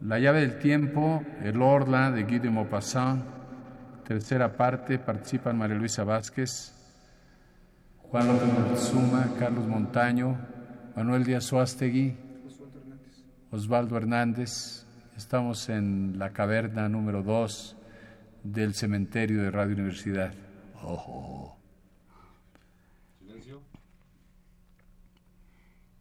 La llave del tiempo, el Orla de Guy de Maupassant, tercera parte, participan María Luisa Vázquez, Juan López Montezuma, Carlos Montaño, Manuel Díaz Suástegui, Osvaldo Hernández. Estamos en la caverna número 2 del cementerio de Radio Universidad.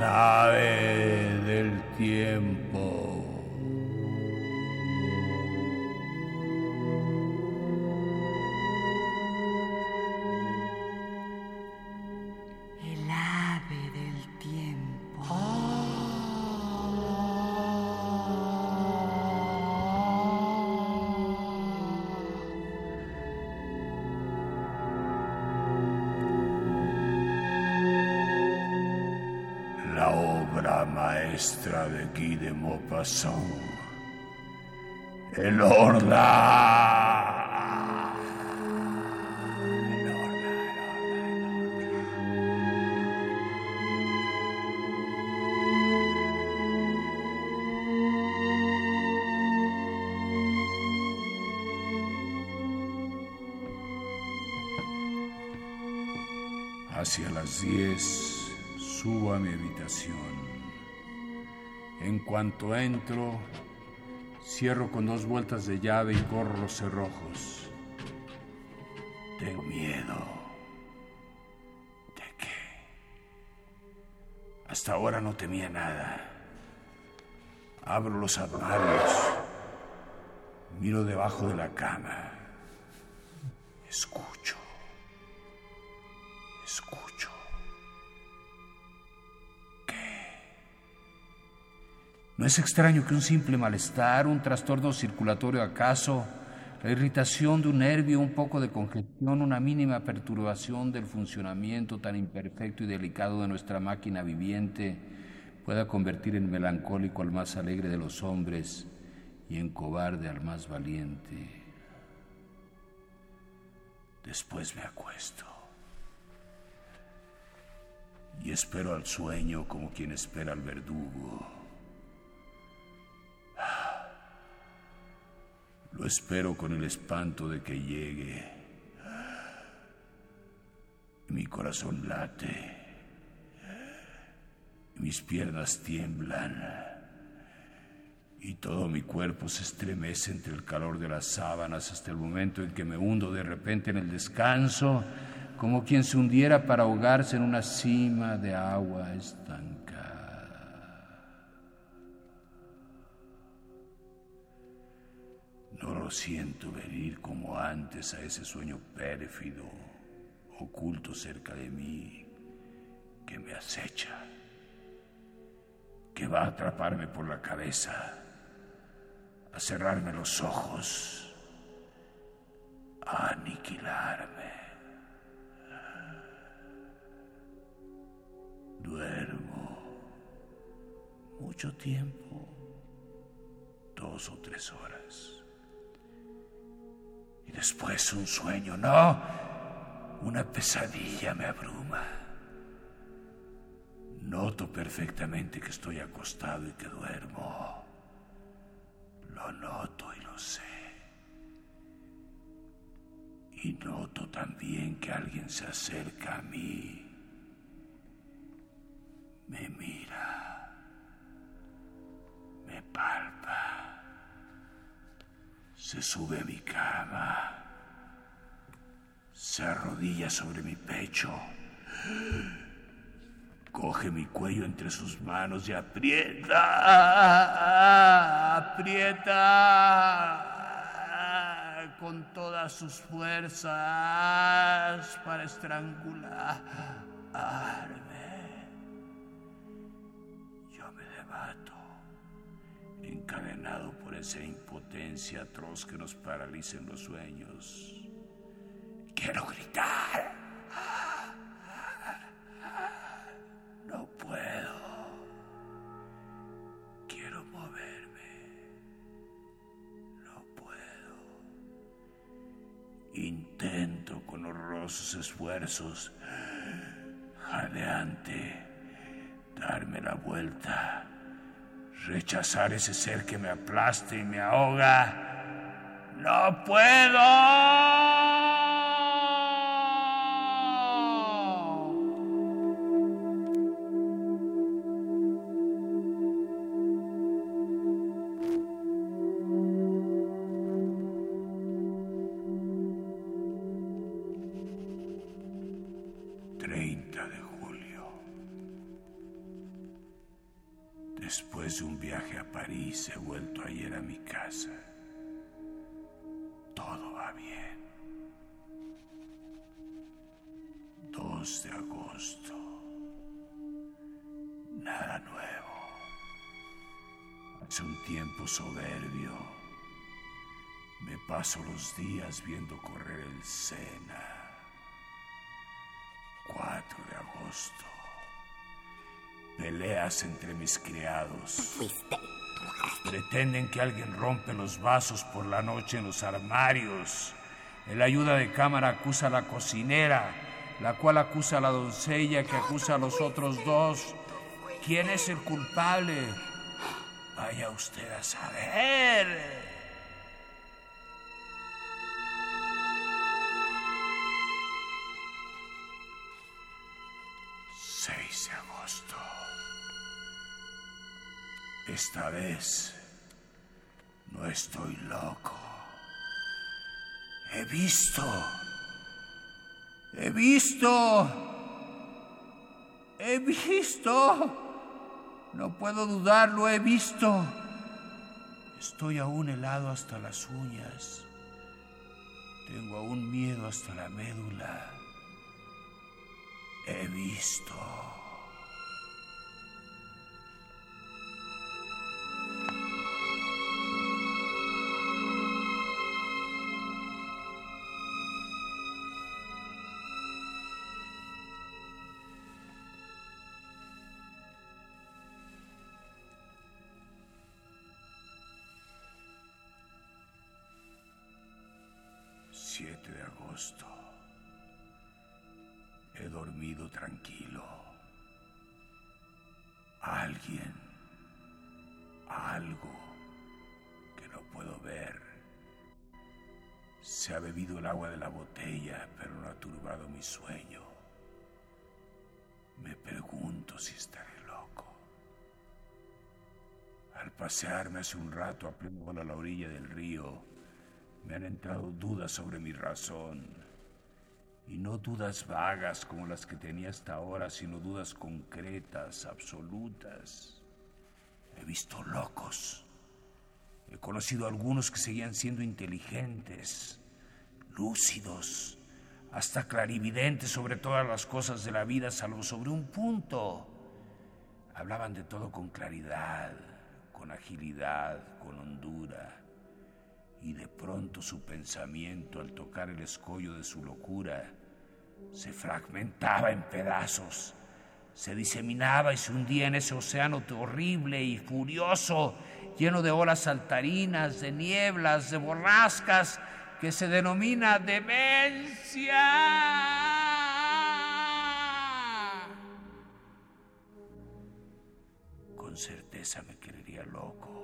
La Maupassant. El Orla. Hacia las 10 subo a mi habitación. En cuanto entro, cierro con dos vueltas de llave y corro los cerrojos. Tengo miedo. ¿De qué? Hasta ahora no temía nada. Abro los armarios. Miro debajo de la cama. Escucho. Escucho. ¿No es extraño que un simple malestar, un trastorno circulatorio acaso, la irritación de un nervio, un poco de congestión, una mínima perturbación del funcionamiento tan imperfecto y delicado de nuestra máquina viviente pueda convertir en melancólico al más alegre de los hombres y en cobarde al más valiente? Después me acuesto y espero al sueño como quien espera al verdugo. Lo espero con el espanto de que llegue. Mi corazón late. Mis piernas tiemblan. Y todo mi cuerpo se estremece entre el calor de las sábanas hasta el momento en que me hundo de repente en el descanso, como quien se hundiera para ahogarse en una cima de agua estancada. No lo siento venir como antes a ese sueño pérfido, oculto cerca de mí, que me acecha, que va a atraparme por la cabeza, a cerrarme los ojos, a aniquilarme. Duermo mucho tiempo, dos o tres horas. Y después un sueño, no, una pesadilla me abruma. Noto perfectamente que estoy acostado y que duermo. Lo noto y lo sé. Y noto también que alguien se acerca a mí. Me mira. Se sube a mi cama. Se arrodilla sobre mi pecho. Coge mi cuello entre sus manos y aprieta, aprieta con todas sus fuerzas para estrangularme. Yo me debato, encadenado por esa impotencia atroz que nos paraliza en los sueños. Quiero gritar. No puedo. Quiero moverme. No puedo. Intento con horrorosos esfuerzos, jadeante, darme la vuelta, rechazar ese ser que me aplaste y me ahoga. ¡No puedo! Después de un viaje a París he vuelto ayer a mi casa. Todo va bien. 2 de agosto. Nada nuevo. Hace un tiempo soberbio. Me paso los días viendo correr el Sena. 4 de agosto. Peleas entre mis criados. Pretenden que alguien rompe los vasos por la noche en los armarios. El ayuda de cámara acusa a la cocinera, la cual acusa a la doncella que acusa a los otros dos. ¿Quién es el culpable? Vaya usted a saber. 6 de agosto. Esta vez no estoy loco. He visto. He visto. He visto. No puedo dudarlo, he visto. Estoy aún helado hasta las uñas. Tengo aún miedo hasta la médula. He visto. 7 de agosto. He dormido tranquilo. Alguien, algo que no puedo ver. Se ha bebido el agua de la botella, pero no ha turbado mi sueño. Me pregunto si estaré loco. Al pasearme hace un rato a pleno a la orilla del río, me han entrado dudas sobre mi razón. Y no dudas vagas como las que tenía hasta ahora, sino dudas concretas, absolutas. He visto locos. He conocido a algunos que seguían siendo inteligentes, lúcidos, hasta clarividentes sobre todas las cosas de la vida, salvo sobre un punto. Hablaban de todo con claridad, con agilidad, con hondura y de pronto su pensamiento al tocar el escollo de su locura se fragmentaba en pedazos, se diseminaba y se hundía en ese océano horrible y furioso, lleno de olas saltarinas, de nieblas, de borrascas, que se denomina demencia. Con certeza me creería loco,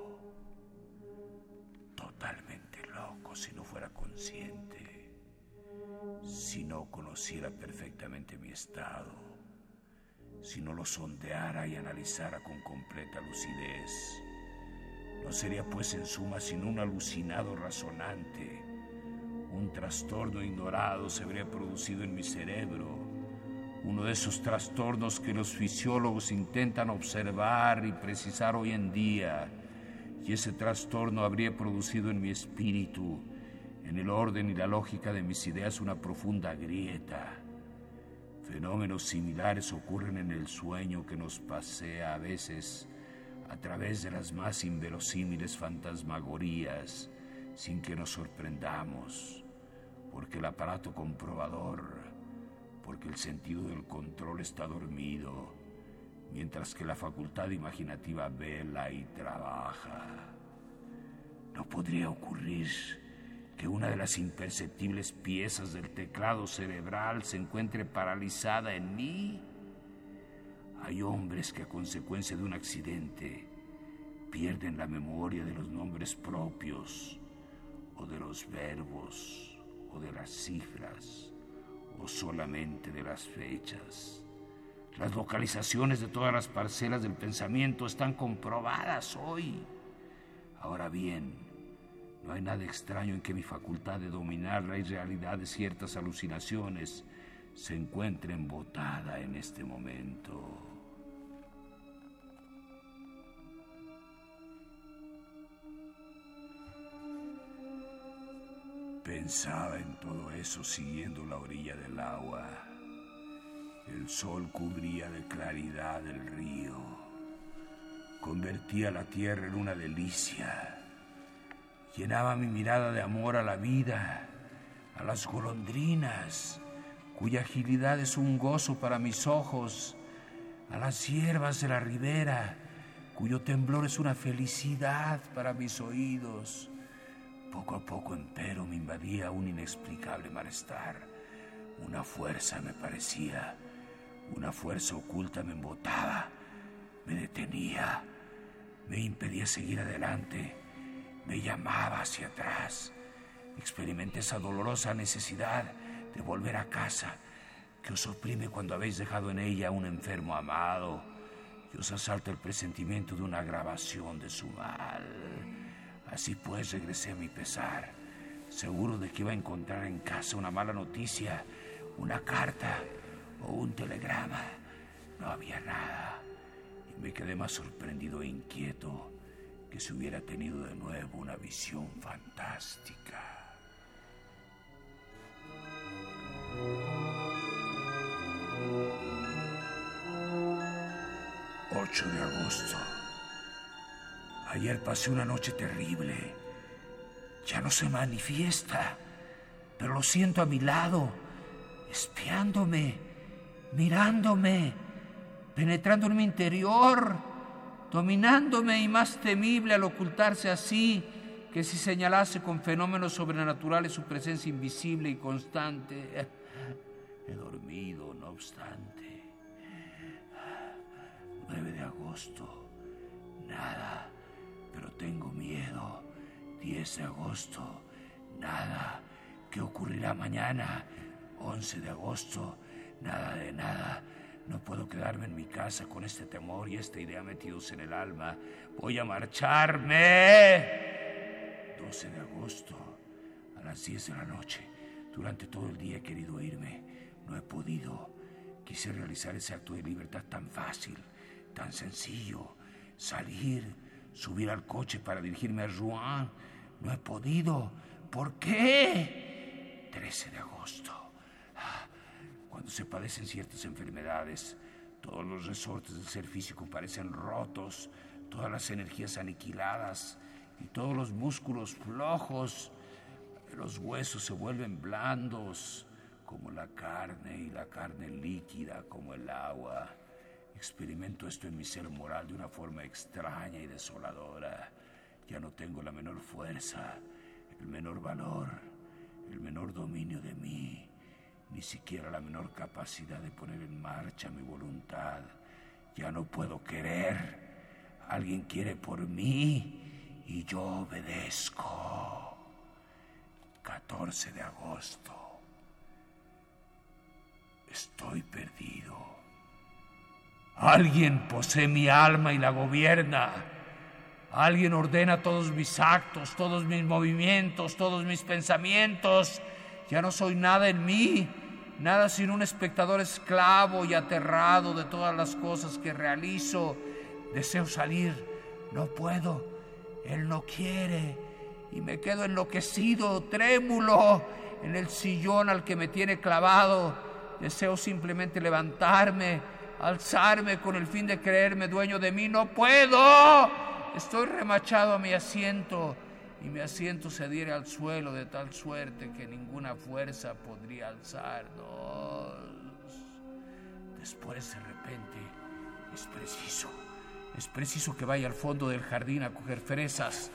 si no conociera perfectamente mi estado, si no lo sondeara y analizara con completa lucidez. No sería pues en suma sino un alucinado razonante. Un trastorno ignorado se habría producido en mi cerebro, uno de esos trastornos que los fisiólogos intentan observar y precisar hoy en día. Y ese trastorno habría producido en mi espíritu, en el orden y la lógica de mis ideas, una profunda grieta. Fenómenos similares ocurren en el sueño que nos pasea a veces a través de las más inverosímiles fantasmagorías sin que nos sorprendamos, porque el aparato comprobador porque el sentido del control está dormido, mientras que la facultad imaginativa vela y trabaja. ¿No podría ocurrir que una de las imperceptibles piezas del teclado cerebral se encuentre paralizada en mí? Hay hombres que a consecuencia de un accidente pierden la memoria de los nombres propios o de los verbos o de las cifras o solamente de las fechas. Las localizaciones de todas las parcelas del pensamiento están comprobadas hoy. Ahora bien, no hay nada extraño en que mi facultad de dominar la irrealidad de ciertas alucinaciones se encuentre embotada en este momento. Pensaba en todo eso siguiendo la orilla del agua. El sol cubría de claridad el río. Convertía la tierra en una delicia. Llenaba mi mirada de amor a la vida, a las golondrinas, cuya agilidad es un gozo para mis ojos, a las hierbas de la ribera, cuyo temblor es una felicidad para mis oídos poco a poco, empero, me invadía un inexplicable malestar. Una fuerza me parecía, una fuerza oculta me embotaba, me detenía, me impedía seguir adelante, me llamaba hacia atrás. Experimenté esa dolorosa necesidad de volver a casa que os oprime cuando habéis dejado en ella a un enfermo amado y os asalta el presentimiento de una agravación de su mal. Así pues regresé a mi pesar, seguro de que iba a encontrar en casa una mala noticia, una carta o un telegrama. No había nada y me quedé más sorprendido e inquieto que si hubiera tenido de nuevo una visión fantástica. 8 de agosto. Ayer pasé una noche terrible. Ya no se manifiesta, pero lo siento a mi lado, espiándome, mirándome, penetrando en mi interior, dominándome y más temible al ocultarse así que si señalase con fenómenos sobrenaturales su presencia invisible y constante. He dormido, no obstante. 9 de agosto. Nada pero tengo miedo. 10 de agosto, nada. ¿Qué ocurrirá mañana? 11 de agosto, nada de nada. No puedo quedarme en mi casa con este temor y esta idea metidos en el alma. Voy a marcharme. 12 de agosto, a las 10 de la noche. Durante todo el día he querido irme. No he podido. Quise realizar ese acto de libertad tan fácil, tan sencillo. Salir subir al coche para dirigirme a Rouen. No he podido. ¿Por qué? 13 de agosto. Se padecen ciertas enfermedades, todos los resortes del ser físico parecen rotos, todas las energías aniquiladas y todos los músculos flojos. Los huesos se vuelven blandos como la carne y la carne líquida como el agua. Experimento esto en mi ser moral de una forma extraña y desoladora. Ya no tengo la menor fuerza, el menor valor, el menor dominio de mí, ni siquiera la menor capacidad de poner en marcha mi voluntad. Ya no puedo querer. Alguien quiere por mí y yo obedezco. 14 de agosto. Estoy perdido. Alguien posee mi alma y la gobierna. Alguien ordena todos mis actos, todos mis movimientos, todos mis pensamientos. Ya no soy nada en mí. nada sin un espectador esclavo y aterrado de todas las cosas que realizo. Deseo salir, no puedo, él no quiere y me quedo enloquecido, trémulo en el sillón al que me tiene clavado. Deseo simplemente levantarme, alzarme con el fin de creerme dueño de mí. No puedo. Estoy remachado a mi asiento y mi asiento se adhiere al suelo de tal suerte que ninguna fuerza podría alzarnos. Después de repente es preciso, es preciso que vaya al fondo del jardín a coger fresas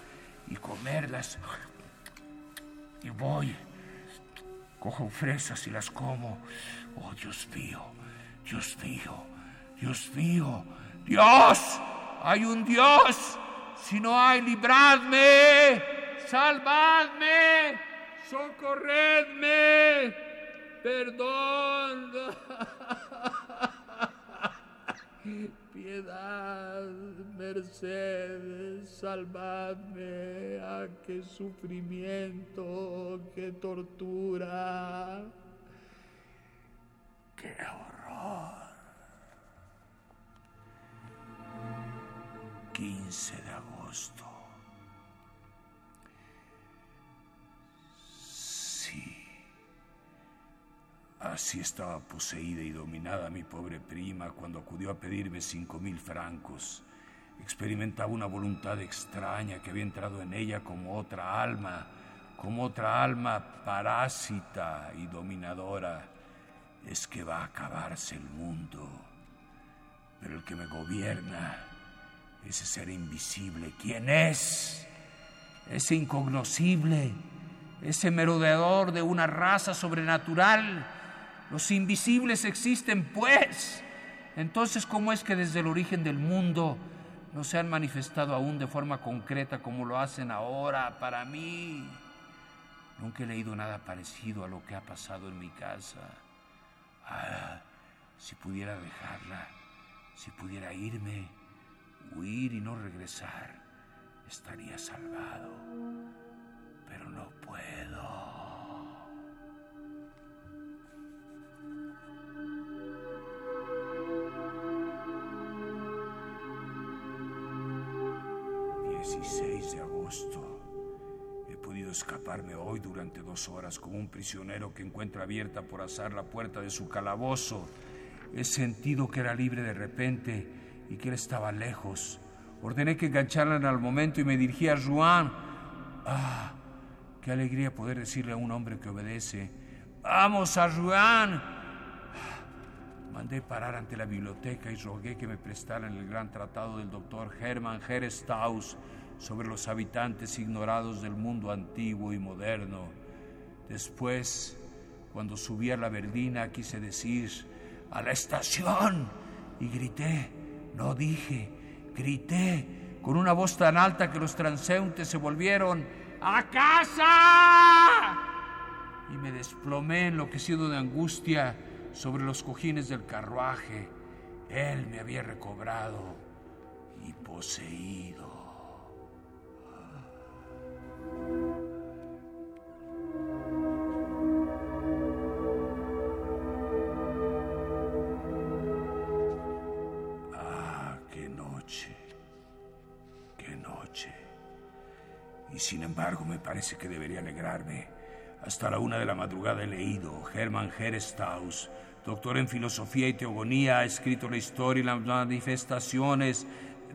y comerlas. Y voy, cojo fresas y las como. Oh, Dios mío, Dios mío, Dios mío, Dios, hay un Dios. Si no hay, libradme, salvadme, socorredme, perdón. Piedad, merced, salvadme, a qué sufrimiento, qué tortura, qué horror. 15 de agosto. Sí. Así estaba poseída y dominada mi pobre prima cuando acudió a pedirme cinco mil francos. Experimentaba una voluntad extraña que había entrado en ella como otra alma, como otra alma parásita y dominadora. Es que va a acabarse el mundo, pero el que me gobierna ese ser invisible, ¿quién es? Ese incognoscible, ese merodeador de una raza sobrenatural. Los invisibles existen, pues. Entonces, ¿cómo es que desde el origen del mundo no se han manifestado aún de forma concreta como lo hacen ahora para mí? Nunca he leído nada parecido a lo que ha pasado en mi casa. Ah, si pudiera dejarla, si pudiera irme huir y no regresar, estaría salvado. Pero no puedo. ...16 de agosto... He podido escaparme hoy durante dos horas como un prisionero que encuentra abierta por azar la puerta de su calabozo. He sentido que era libre de repente y que él estaba lejos. Ordené que engancharan al momento y me dirigí a Juan. ¡Ah! ¡Qué alegría poder decirle a un hombre que obedece! ¡Vamos a Juan! Mandé parar ante la biblioteca y rogué que me prestaran el gran tratado del doctor Hermann Herestaus sobre los habitantes ignorados del mundo antiguo y moderno. Después, cuando subí a la verdina, quise decir, ¡a la estación! Y grité, no dije, grité con una voz tan alta que los transeúntes se volvieron ¡A casa! Y me desplomé enloquecido de angustia sobre los cojines del carruaje. Él me había recobrado y poseído. Sin embargo me parece que debería alegrarme. Hasta la una de la madrugada he leído Hermann Herestaus, doctor en filosofía y teogonía, ha escrito la historia y las manifestaciones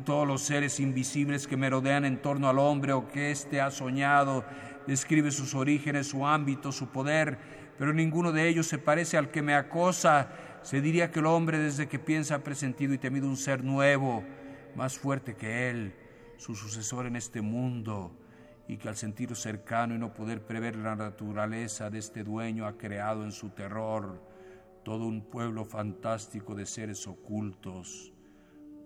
todos los seres invisibles que merodean en torno al hombre o que éste ha soñado. Describe sus orígenes, su ámbito, su poder, pero ninguno de ellos se parece al que me acosa. Se diría que el hombre desde que piensa ha presentido y temido un ser nuevo, más fuerte que él, su sucesor en este mundo y que al sentir cercano y no poder prever la naturaleza de este dueño ha creado en su terror todo un pueblo fantástico de seres ocultos,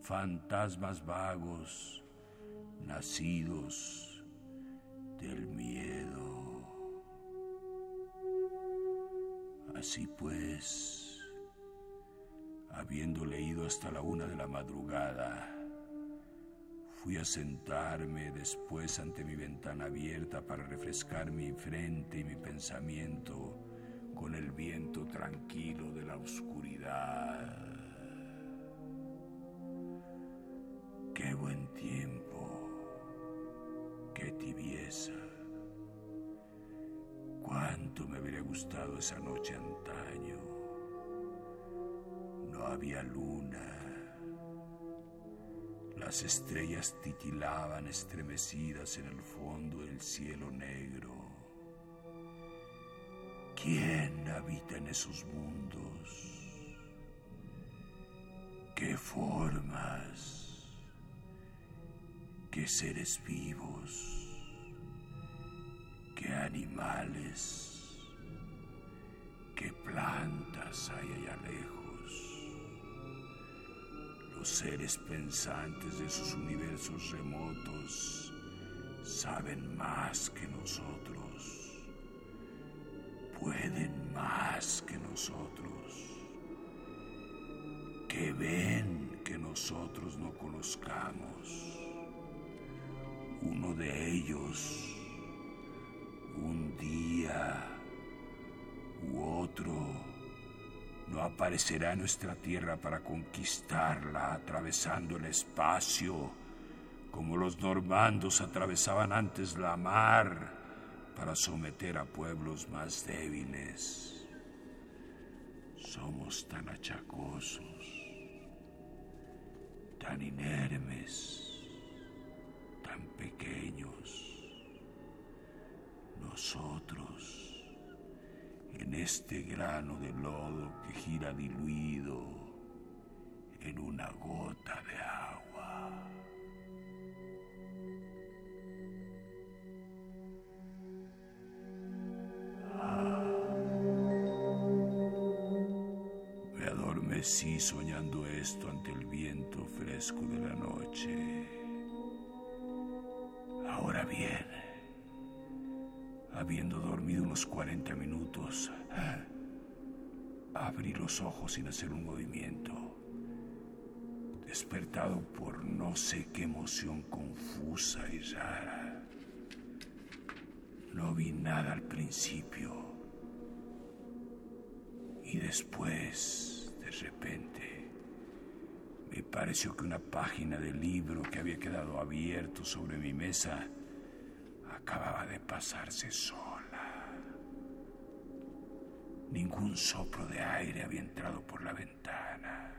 fantasmas vagos, nacidos del miedo. Así pues, habiendo leído hasta la una de la madrugada, Fui a sentarme después ante mi ventana abierta para refrescar mi frente y mi pensamiento con el viento tranquilo de la oscuridad. Qué buen tiempo, qué tibieza. Cuánto me habría gustado esa noche antaño. No había luna. Las estrellas titilaban estremecidas en el fondo del cielo negro. ¿Quién habita en esos mundos? ¿Qué formas? ¿Qué seres vivos? ¿Qué animales? ¿Qué plantas hay allá lejos? Los seres pensantes de esos universos remotos saben más que nosotros pueden más que nosotros, que ven que nosotros no conozcamos. Uno de ellos, un día u otro, no aparecerá nuestra tierra para conquistarla atravesando el espacio, como los normandos atravesaban antes la mar para someter a pueblos más débiles. Somos tan achacosos, tan inermes, tan pequeños. Nosotros, este grano de lodo que gira diluido en una gota de agua. Sí, soñando esto ante el viento fresco de la noche. Ahora bien, habiendo dormido unos 40 minutos, abrí los ojos sin hacer un movimiento, despertado por no sé qué emoción confusa y rara. No vi nada al principio y después de repente, me pareció que una página del libro que había quedado abierto sobre mi mesa acababa de pasarse sola. Ningún soplo de aire había entrado por la ventana.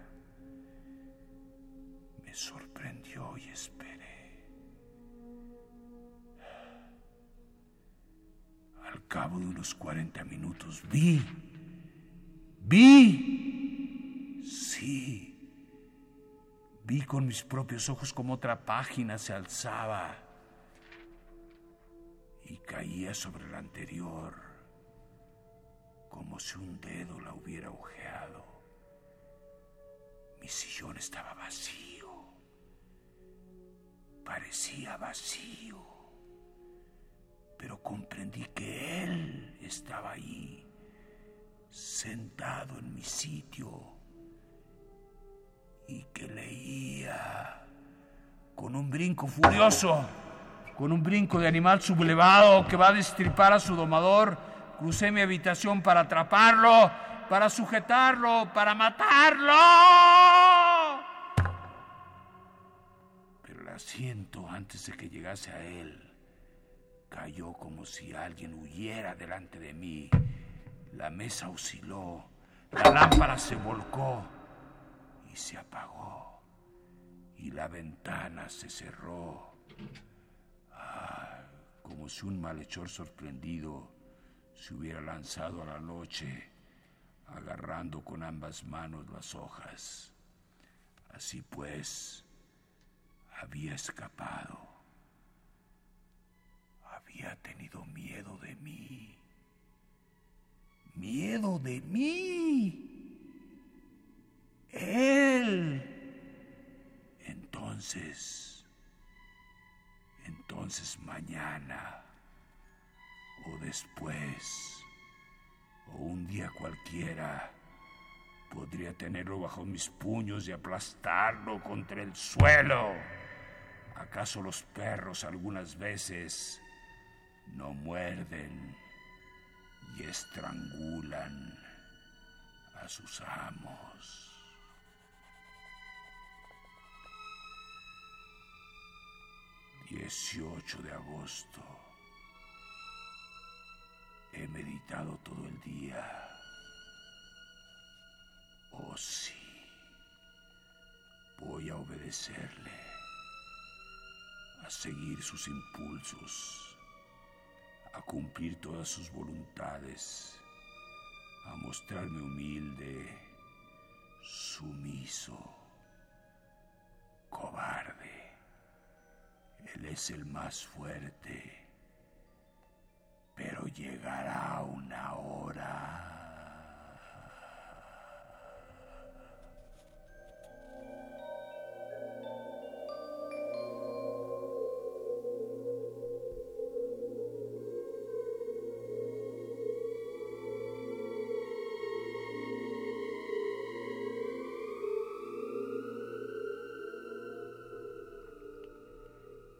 Me sorprendió y esperé. Al cabo de unos 40 minutos vi, vi Sí. Vi con mis propios ojos como otra página se alzaba y caía sobre la anterior, como si un dedo la hubiera ojeado. Mi sillón estaba vacío. Parecía vacío. Pero comprendí que él estaba ahí, sentado en mi sitio y que leía con un brinco furioso, con un brinco de animal sublevado que va a destripar a su domador. Crucé mi habitación para atraparlo, para sujetarlo, para matarlo. Pero el asiento, antes de que llegase a él, cayó como si alguien huyera delante de mí. La mesa osciló, la lámpara se volcó y se apagó y la ventana se cerró. Como si un malhechor sorprendido se hubiera lanzado a la noche agarrando con ambas manos las hojas. Así pues, había escapado. Había tenido miedo de mí. Miedo de mí. Él. Entonces, entonces mañana, o después, o un día cualquiera, podría tenerlo bajo mis puños y aplastarlo contra el suelo. ¿Acaso los perros algunas veces no muerden y estrangulan a sus amos. 18 de agosto. He meditado todo el día. Oh sí, voy a obedecerle, a seguir sus impulsos, a cumplir todas sus voluntades, a mostrarme humilde, sumiso, cobarde. Él es el más fuerte, pero llegará una hora.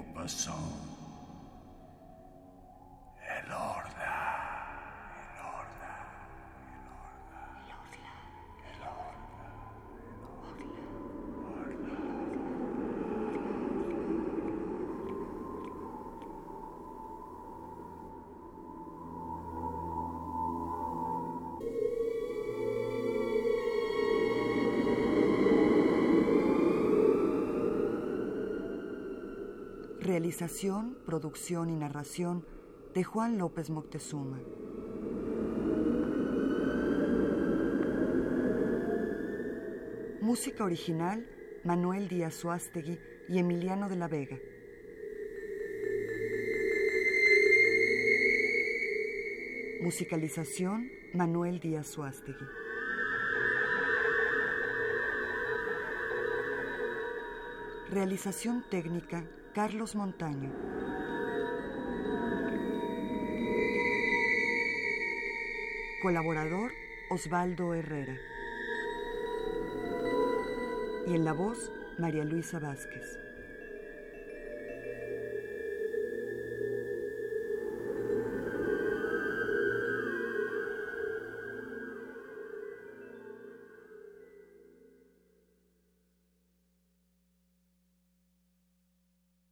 Maupassant. Realización, producción y narración de Juan López Moctezuma. Música original, Manuel Díaz Suástegui y Emiliano de la Vega. Musicalización, Manuel Díaz Suástegui. Realización técnica, Carlos Montaño. Colaborador, Osvaldo Herrera. Y en la voz, María Luisa Vázquez.